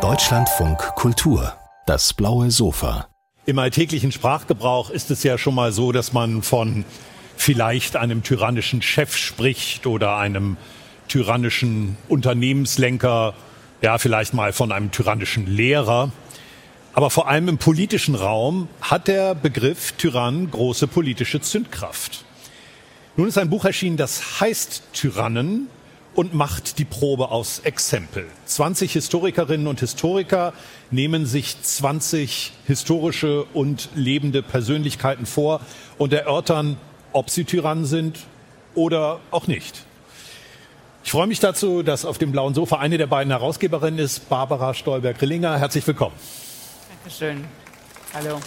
Deutschlandfunk Kultur, das blaue Sofa. Im alltäglichen Sprachgebrauch ist es ja schon mal so, dass man von vielleicht einem tyrannischen Chef spricht oder einem tyrannischen Unternehmenslenker, ja vielleicht mal von einem tyrannischen Lehrer. Aber vor allem im politischen Raum hat der Begriff Tyrann große politische Zündkraft. Nun ist ein Buch erschienen, das heißt Tyrannen und macht die Probe aus Exempel. 20 Historikerinnen und Historiker nehmen sich 20 historische und lebende Persönlichkeiten vor und erörtern, ob sie Tyrannen sind oder auch nicht. Ich freue mich dazu, dass auf dem blauen Sofa eine der beiden Herausgeberinnen ist, Barbara Stolberg-Rillinger. Herzlich willkommen. Dankeschön. Hallo.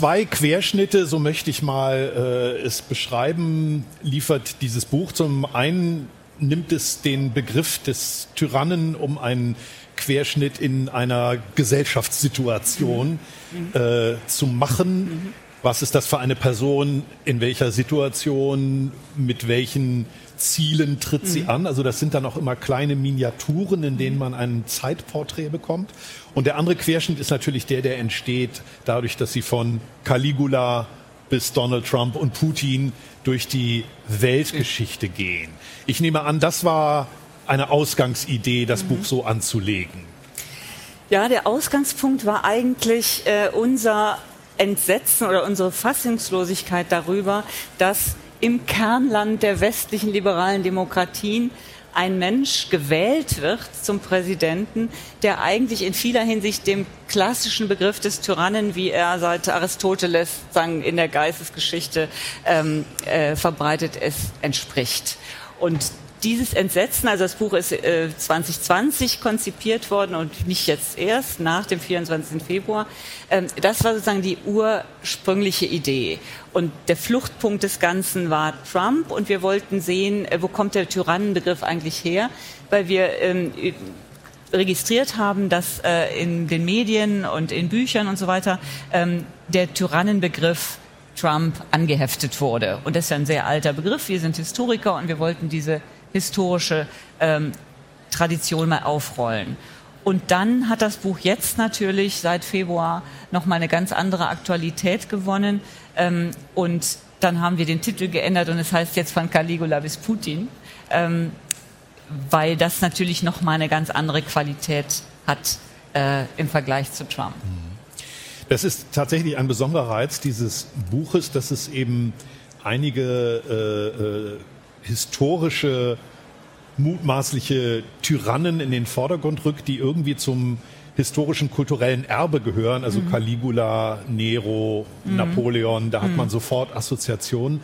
Zwei Querschnitte, so möchte ich mal äh, es beschreiben, liefert dieses Buch. Zum einen nimmt es den Begriff des Tyrannen um einen Querschnitt in einer Gesellschaftssituation mhm. äh, zu machen. Mhm. Was ist das für eine Person? In welcher Situation? Mit welchen Zielen tritt sie mhm. an? Also das sind dann auch immer kleine Miniaturen, in denen man ein Zeitporträt bekommt. Und der andere Querschnitt ist natürlich der, der entsteht dadurch, dass sie von Caligula bis Donald Trump und Putin durch die Weltgeschichte gehen. Ich nehme an, das war eine Ausgangsidee, das mhm. Buch so anzulegen. Ja, der Ausgangspunkt war eigentlich äh, unser Entsetzen oder unsere Fassungslosigkeit darüber, dass im Kernland der westlichen liberalen Demokratien ein Mensch gewählt wird zum Präsidenten, der eigentlich in vieler Hinsicht dem klassischen Begriff des Tyrannen, wie er seit Aristoteles sagen, in der Geistesgeschichte ähm, äh, verbreitet ist, entspricht. Und dieses Entsetzen, also das Buch ist äh, 2020 konzipiert worden und nicht jetzt erst nach dem 24. Februar, ähm, das war sozusagen die ursprüngliche Idee. Und der Fluchtpunkt des Ganzen war Trump und wir wollten sehen, äh, wo kommt der Tyrannenbegriff eigentlich her, weil wir ähm, registriert haben, dass äh, in den Medien und in Büchern und so weiter ähm, der Tyrannenbegriff Trump angeheftet wurde. Und das ist ja ein sehr alter Begriff. Wir sind Historiker und wir wollten diese historische ähm, Tradition mal aufrollen. Und dann hat das Buch jetzt natürlich seit Februar nochmal eine ganz andere Aktualität gewonnen. Ähm, und dann haben wir den Titel geändert und es heißt jetzt von Caligula bis Putin, ähm, weil das natürlich nochmal eine ganz andere Qualität hat äh, im Vergleich zu Trump. Das ist tatsächlich ein besonderer Reiz dieses Buches, dass es eben einige äh, äh, historische, mutmaßliche Tyrannen in den Vordergrund rückt, die irgendwie zum historischen kulturellen Erbe gehören, also mhm. Caligula, Nero, mhm. Napoleon, da hat mhm. man sofort Assoziationen.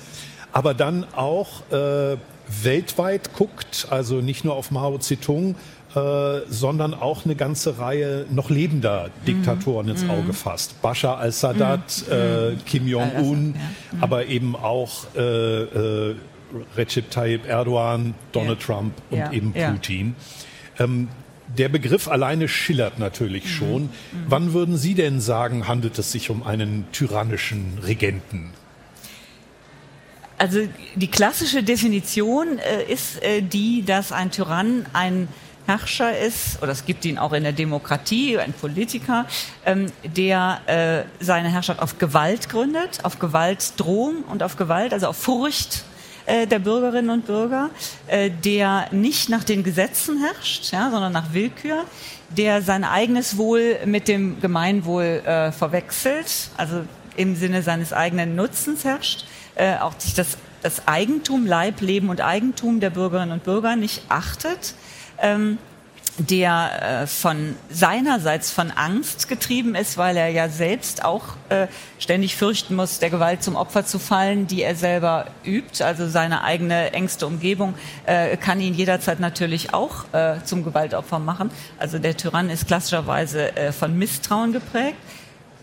Aber dann auch äh, weltweit guckt, also nicht nur auf Mao Zedong, äh, sondern auch eine ganze Reihe noch lebender Diktatoren mhm. ins Auge fasst. Bashar al-Assad, mhm. äh, Kim Jong-un, ja. aber eben auch äh, äh, Recep Tayyip Erdogan, Donald ja. Trump und ja. eben Putin. Ähm, der Begriff alleine schillert natürlich mhm. schon. Mhm. Wann würden Sie denn sagen, handelt es sich um einen tyrannischen Regenten? Also die klassische Definition äh, ist äh, die, dass ein Tyrann ein Herrscher ist, oder es gibt ihn auch in der Demokratie, ein Politiker, ähm, der äh, seine Herrschaft auf Gewalt gründet, auf Gewaltdrohung und auf Gewalt, also auf Furcht äh, der Bürgerinnen und Bürger, äh, der nicht nach den Gesetzen herrscht, ja, sondern nach Willkür, der sein eigenes Wohl mit dem Gemeinwohl äh, verwechselt, also im Sinne seines eigenen Nutzens herrscht, äh, auch sich das, das Eigentum, Leib, Leben und Eigentum der Bürgerinnen und Bürger nicht achtet. Ähm, der äh, von seinerseits von Angst getrieben ist, weil er ja selbst auch äh, ständig fürchten muss, der Gewalt zum Opfer zu fallen, die er selber übt. Also seine eigene engste Umgebung äh, kann ihn jederzeit natürlich auch äh, zum Gewaltopfer machen. Also der Tyrann ist klassischerweise äh, von Misstrauen geprägt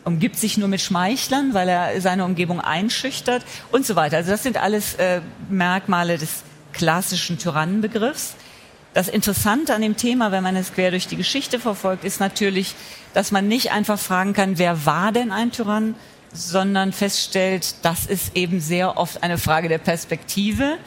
umgibt sich nur mit Schmeichlern, weil er seine Umgebung einschüchtert und so weiter. Also das sind alles äh, Merkmale des klassischen Tyrannenbegriffs. Das Interessante an dem Thema, wenn man es quer durch die Geschichte verfolgt, ist natürlich, dass man nicht einfach fragen kann, wer war denn ein Tyrann, sondern feststellt, das ist eben sehr oft eine Frage der Perspektive.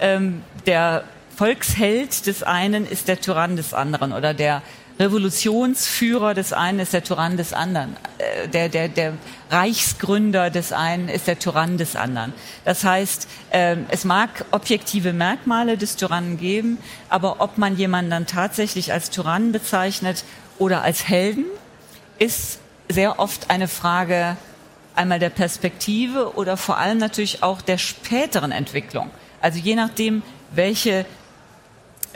ähm, der Volksheld des einen ist der Tyrann des anderen oder der Revolutionsführer des einen ist der Tyrann des anderen. Äh, der, der, der Reichsgründer des einen ist der Tyrann des anderen. Das heißt, äh, es mag objektive Merkmale des Tyrannen geben, aber ob man jemanden dann tatsächlich als Tyrann bezeichnet oder als Helden, ist sehr oft eine Frage einmal der Perspektive oder vor allem natürlich auch der späteren Entwicklung. Also je nachdem, welche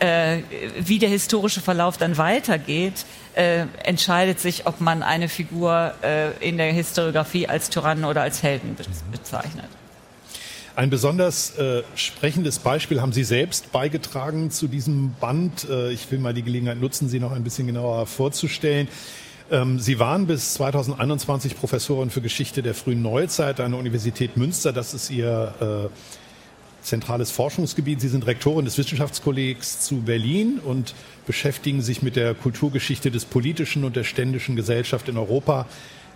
äh, wie der historische Verlauf dann weitergeht, äh, entscheidet sich, ob man eine Figur äh, in der Historiografie als Tyrannen oder als Helden be bezeichnet. Ein besonders äh, sprechendes Beispiel haben Sie selbst beigetragen zu diesem Band. Äh, ich will mal die Gelegenheit nutzen, Sie noch ein bisschen genauer vorzustellen. Ähm, Sie waren bis 2021 Professorin für Geschichte der frühen Neuzeit an der Universität Münster. Das ist Ihr äh, zentrales Forschungsgebiet. Sie sind Rektorin des Wissenschaftskollegs zu Berlin und beschäftigen sich mit der Kulturgeschichte des politischen und der ständischen Gesellschaft in Europa,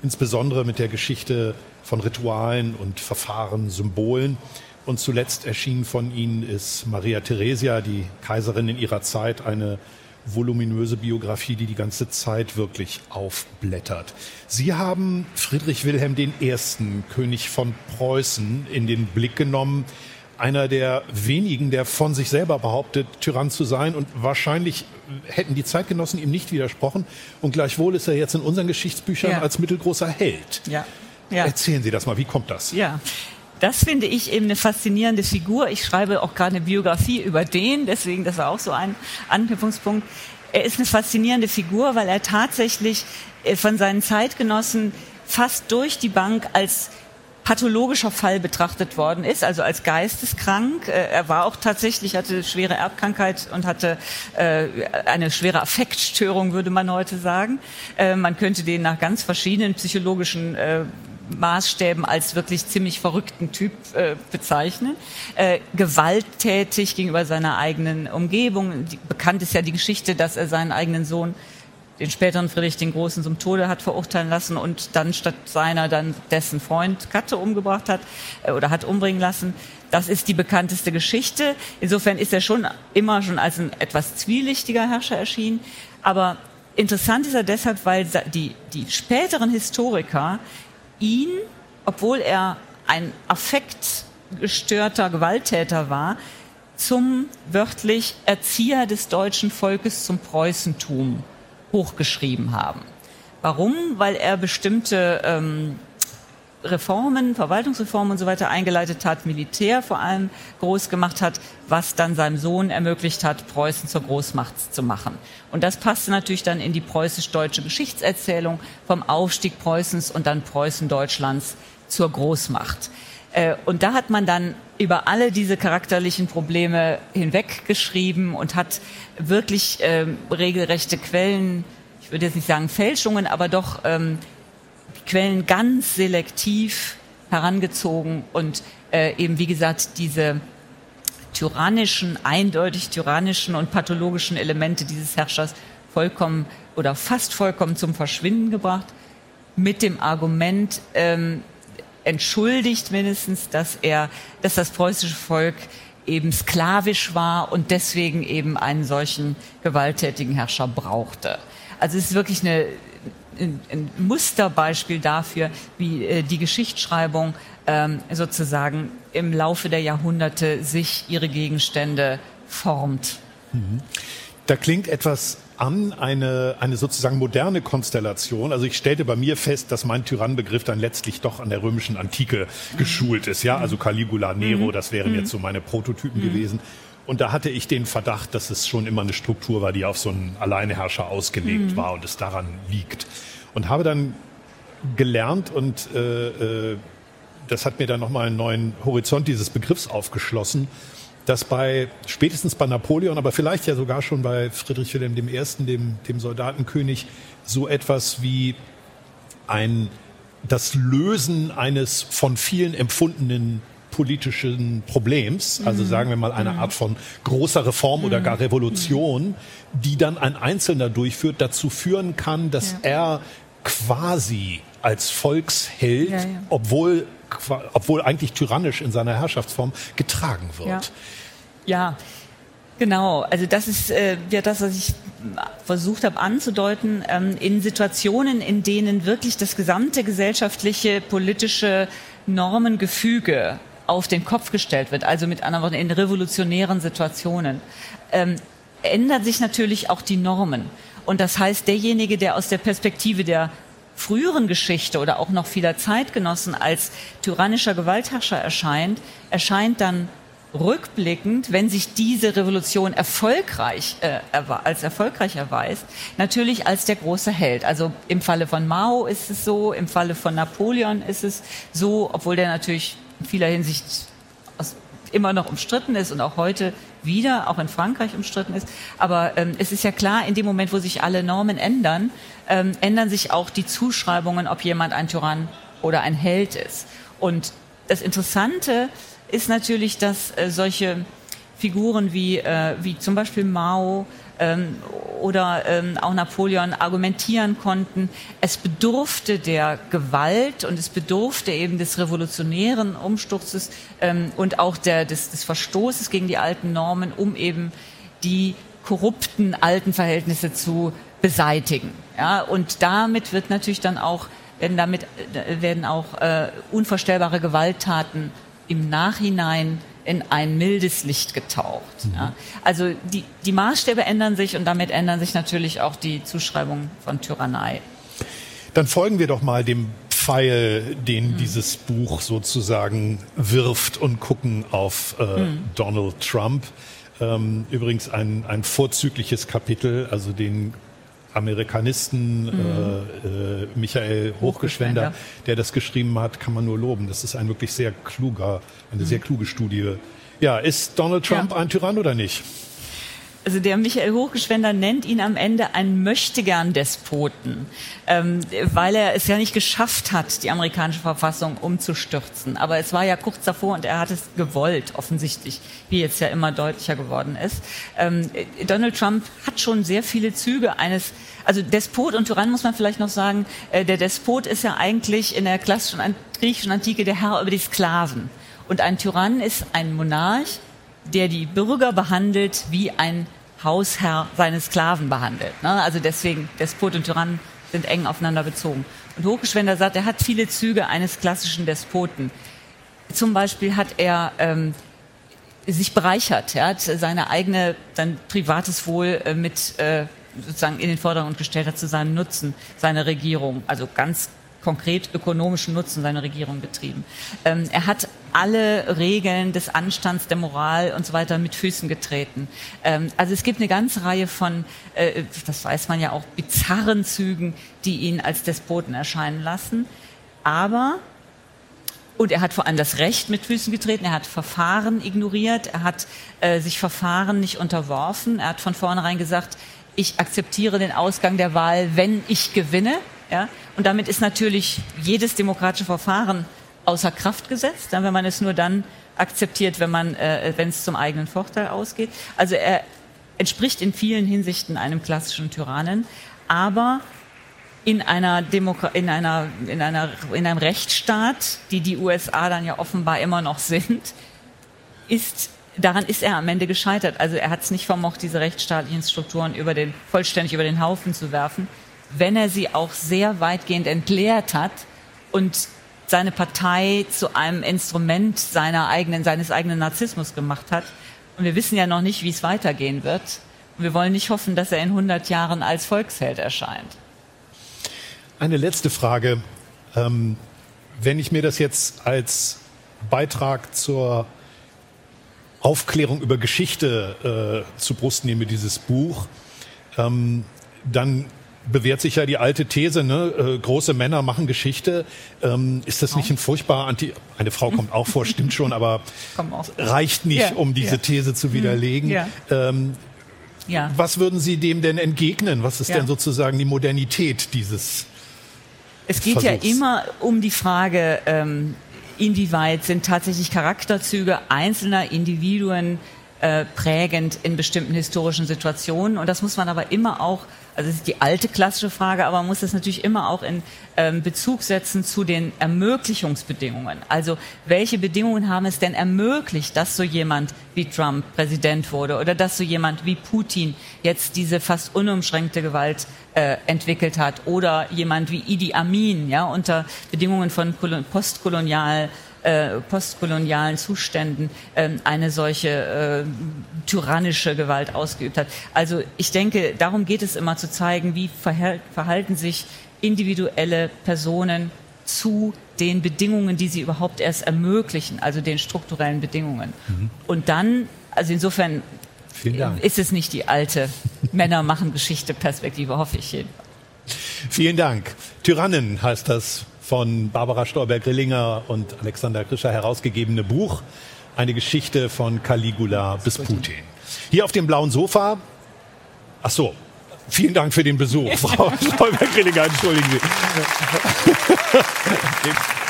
insbesondere mit der Geschichte von Ritualen und Verfahren, Symbolen. Und zuletzt erschienen von Ihnen ist Maria Theresia, die Kaiserin in ihrer Zeit, eine voluminöse Biografie, die die ganze Zeit wirklich aufblättert. Sie haben Friedrich Wilhelm I., König von Preußen, in den Blick genommen einer der wenigen, der von sich selber behauptet, Tyrann zu sein. Und wahrscheinlich hätten die Zeitgenossen ihm nicht widersprochen. Und gleichwohl ist er jetzt in unseren Geschichtsbüchern ja. als mittelgroßer Held. Ja. ja. Erzählen Sie das mal, wie kommt das? Ja. Das finde ich eben eine faszinierende Figur. Ich schreibe auch gerade eine Biografie über den, deswegen das war auch so ein Anknüpfungspunkt. Er ist eine faszinierende Figur, weil er tatsächlich äh, von seinen Zeitgenossen fast durch die Bank als pathologischer Fall betrachtet worden ist, also als geisteskrank. Äh, er war auch tatsächlich, hatte schwere Erbkrankheit und hatte äh, eine schwere Affektstörung, würde man heute sagen. Äh, man könnte den nach ganz verschiedenen psychologischen Maßstäben als wirklich ziemlich verrückten Typ äh, bezeichnen. Äh, gewalttätig gegenüber seiner eigenen Umgebung. Die, bekannt ist ja die Geschichte, dass er seinen eigenen Sohn den späteren Friedrich den Großen zum Tode hat verurteilen lassen und dann statt seiner dann dessen Freund Katte umgebracht hat äh, oder hat umbringen lassen. Das ist die bekannteste Geschichte. Insofern ist er schon immer schon als ein etwas zwielichtiger Herrscher erschienen. Aber interessant ist er deshalb, weil die, die späteren Historiker ihn, obwohl er ein affektgestörter Gewalttäter war, zum wörtlich Erzieher des deutschen Volkes zum Preußentum hochgeschrieben haben. Warum? Weil er bestimmte ähm, Reformen, Verwaltungsreformen und so weiter eingeleitet hat, Militär vor allem groß gemacht hat, was dann seinem Sohn ermöglicht hat, Preußen zur Großmacht zu machen. Und das passte natürlich dann in die preußisch-deutsche Geschichtserzählung vom Aufstieg Preußens und dann Preußen Deutschlands zur Großmacht. Äh, und da hat man dann über alle diese charakterlichen Probleme hinweggeschrieben und hat wirklich ähm, regelrechte Quellen, ich würde jetzt nicht sagen Fälschungen, aber doch ähm, Quellen ganz selektiv herangezogen und äh, eben, wie gesagt, diese tyrannischen, eindeutig tyrannischen und pathologischen Elemente dieses Herrschers vollkommen oder fast vollkommen zum Verschwinden gebracht, mit dem Argument, ähm, entschuldigt mindestens, dass er, dass das preußische Volk eben sklavisch war und deswegen eben einen solchen gewalttätigen Herrscher brauchte. Also es ist wirklich eine, ein, ein Musterbeispiel dafür, wie äh, die Geschichtsschreibung ähm, sozusagen im Laufe der Jahrhunderte sich ihre Gegenstände formt. Mhm. Da klingt etwas an eine, eine sozusagen moderne Konstellation. Also ich stellte bei mir fest, dass mein Tyrannbegriff dann letztlich doch an der römischen Antike geschult ist. Ja, also Caligula, Nero, mhm. das wären mhm. jetzt so meine Prototypen mhm. gewesen. Und da hatte ich den Verdacht, dass es schon immer eine Struktur war, die auf so einen Alleineherrscher ausgelegt war und es daran liegt. Und habe dann gelernt und äh, äh, das hat mir dann nochmal einen neuen Horizont dieses Begriffs aufgeschlossen dass bei spätestens bei Napoleon, aber vielleicht ja sogar schon bei Friedrich Wilhelm I., dem, dem Soldatenkönig, so etwas wie ein das Lösen eines von vielen empfundenen politischen Problems, also mhm. sagen wir mal eine mhm. Art von großer Reform mhm. oder gar Revolution, die dann ein Einzelner durchführt, dazu führen kann, dass ja. er quasi als Volksheld, ja, ja. obwohl obwohl eigentlich tyrannisch in seiner Herrschaftsform getragen wird. Ja, genau. Also das ist äh, ja das, was ich versucht habe anzudeuten. Ähm, in Situationen, in denen wirklich das gesamte gesellschaftliche, politische Normengefüge auf den Kopf gestellt wird, also mit anderen Worten in revolutionären Situationen, ähm, ändern sich natürlich auch die Normen. Und das heißt, derjenige, der aus der Perspektive der früheren Geschichte oder auch noch vieler Zeitgenossen als tyrannischer Gewaltherrscher erscheint, erscheint dann rückblickend, wenn sich diese Revolution erfolgreich äh, als erfolgreich erweist, natürlich als der große Held. Also im Falle von Mao ist es so, im Falle von Napoleon ist es so, obwohl der natürlich in vieler Hinsicht immer noch umstritten ist und auch heute wieder, auch in Frankreich umstritten ist. Aber ähm, es ist ja klar, in dem Moment, wo sich alle Normen ändern, ähm, ändern sich auch die Zuschreibungen, ob jemand ein Tyrann oder ein Held ist. Und das Interessante ist natürlich, dass äh, solche Figuren wie, äh, wie zum Beispiel Mao ähm, oder ähm, auch Napoleon argumentieren konnten, es bedurfte der Gewalt und es bedurfte eben des revolutionären Umsturzes ähm, und auch der, des, des Verstoßes gegen die alten Normen, um eben die korrupten alten Verhältnisse zu beseitigen. Ja, und damit wird natürlich dann auch werden damit äh, werden auch äh, unvorstellbare Gewalttaten im Nachhinein in ein mildes Licht getaucht. Mhm. Ja. Also die, die Maßstäbe ändern sich und damit ändern sich natürlich auch die Zuschreibungen von Tyrannei. Dann folgen wir doch mal dem Pfeil, den mhm. dieses Buch sozusagen wirft und gucken auf äh, mhm. Donald Trump. Ähm, übrigens ein, ein vorzügliches Kapitel, also den Amerikanisten mhm. äh, äh, Michael Hochgeschwender, der das geschrieben hat, kann man nur loben. Das ist ein wirklich sehr kluger, eine mhm. sehr kluge Studie. Ja, ist Donald Trump ja. ein Tyrann oder nicht? Also der Michael Hochgeschwender nennt ihn am Ende einen Möchtegern-Despoten, ähm, weil er es ja nicht geschafft hat, die amerikanische Verfassung umzustürzen. Aber es war ja kurz davor und er hat es gewollt, offensichtlich, wie jetzt ja immer deutlicher geworden ist. Ähm, Donald Trump hat schon sehr viele Züge eines, also Despot und Tyrann muss man vielleicht noch sagen, äh, der Despot ist ja eigentlich in der klassischen griechischen Antike der Herr über die Sklaven. Und ein Tyrann ist ein Monarch, der die Bürger behandelt, wie ein Hausherr seine Sklaven behandelt. Ne? Also deswegen, Despot und Tyrann sind eng aufeinander bezogen. Und Hochgeschwender sagt, er hat viele Züge eines klassischen Despoten. Zum Beispiel hat er ähm, sich bereichert, er hat seine eigene, sein privates Wohl äh, mit äh, sozusagen in den Vordergrund gestellt hat zu seinem Nutzen, seine Regierung. Also ganz konkret ökonomischen Nutzen seiner Regierung betrieben. Ähm, er hat alle Regeln des Anstands, der Moral und so weiter mit Füßen getreten. Ähm, also es gibt eine ganze Reihe von, äh, das weiß man ja auch, bizarren Zügen, die ihn als Despoten erscheinen lassen. Aber und er hat vor allem das Recht mit Füßen getreten, er hat Verfahren ignoriert, er hat äh, sich Verfahren nicht unterworfen, er hat von vornherein gesagt, ich akzeptiere den Ausgang der Wahl, wenn ich gewinne. Ja? Und damit ist natürlich jedes demokratische Verfahren außer Kraft gesetzt, wenn man es nur dann akzeptiert, wenn man, äh, wenn es zum eigenen Vorteil ausgeht. Also er entspricht in vielen Hinsichten einem klassischen Tyrannen, aber in einer, Demokra in einer, in einer, in einem Rechtsstaat, die die USA dann ja offenbar immer noch sind, ist daran ist er am Ende gescheitert. Also er hat es nicht vermocht, diese rechtsstaatlichen Strukturen über den, vollständig über den Haufen zu werfen, wenn er sie auch sehr weitgehend entleert hat und seine Partei zu einem Instrument seiner eigenen, seines eigenen Narzissmus gemacht hat. Und wir wissen ja noch nicht, wie es weitergehen wird. Und wir wollen nicht hoffen, dass er in 100 Jahren als Volksheld erscheint. Eine letzte Frage. Ähm, wenn ich mir das jetzt als Beitrag zur Aufklärung über Geschichte äh, zu Brust nehme, dieses Buch, ähm, dann bewährt sich ja die alte These, ne? Äh, große Männer machen Geschichte. Ähm, ist das nicht ein furchtbar Anti... Eine Frau kommt auch vor, stimmt schon, aber reicht nicht, ja, um diese ja. These zu widerlegen. Ja. Ähm, ja. Was würden Sie dem denn entgegnen? Was ist denn sozusagen die Modernität dieses Es geht Versuchs? ja immer um die Frage, ähm, inwieweit sind tatsächlich Charakterzüge einzelner Individuen äh, prägend in bestimmten historischen Situationen. Und das muss man aber immer auch, also das ist die alte klassische Frage, aber man muss das natürlich immer auch in ähm, Bezug setzen zu den Ermöglichungsbedingungen. Also welche Bedingungen haben es denn ermöglicht, dass so jemand wie Trump Präsident wurde oder dass so jemand wie Putin jetzt diese fast unumschränkte Gewalt äh, entwickelt hat oder jemand wie Idi Amin, ja, unter Bedingungen von postkolonial äh, postkolonialen Zuständen ähm, eine solche äh, tyrannische Gewalt ausgeübt hat. Also ich denke, darum geht es immer zu zeigen, wie verhalten sich individuelle Personen zu den Bedingungen, die sie überhaupt erst ermöglichen, also den strukturellen Bedingungen. Mhm. Und dann, also insofern ist es nicht die alte Männer machen Geschichte Perspektive, hoffe ich jedenfalls. Vielen Dank. Tyrannen heißt das von Barbara Stolberg-Grillinger und Alexander Krischer herausgegebene Buch. Eine Geschichte von Caligula bis Putin. Hier auf dem blauen Sofa. Ach so. Vielen Dank für den Besuch, Frau Stolberg-Grillinger. Entschuldigen Sie.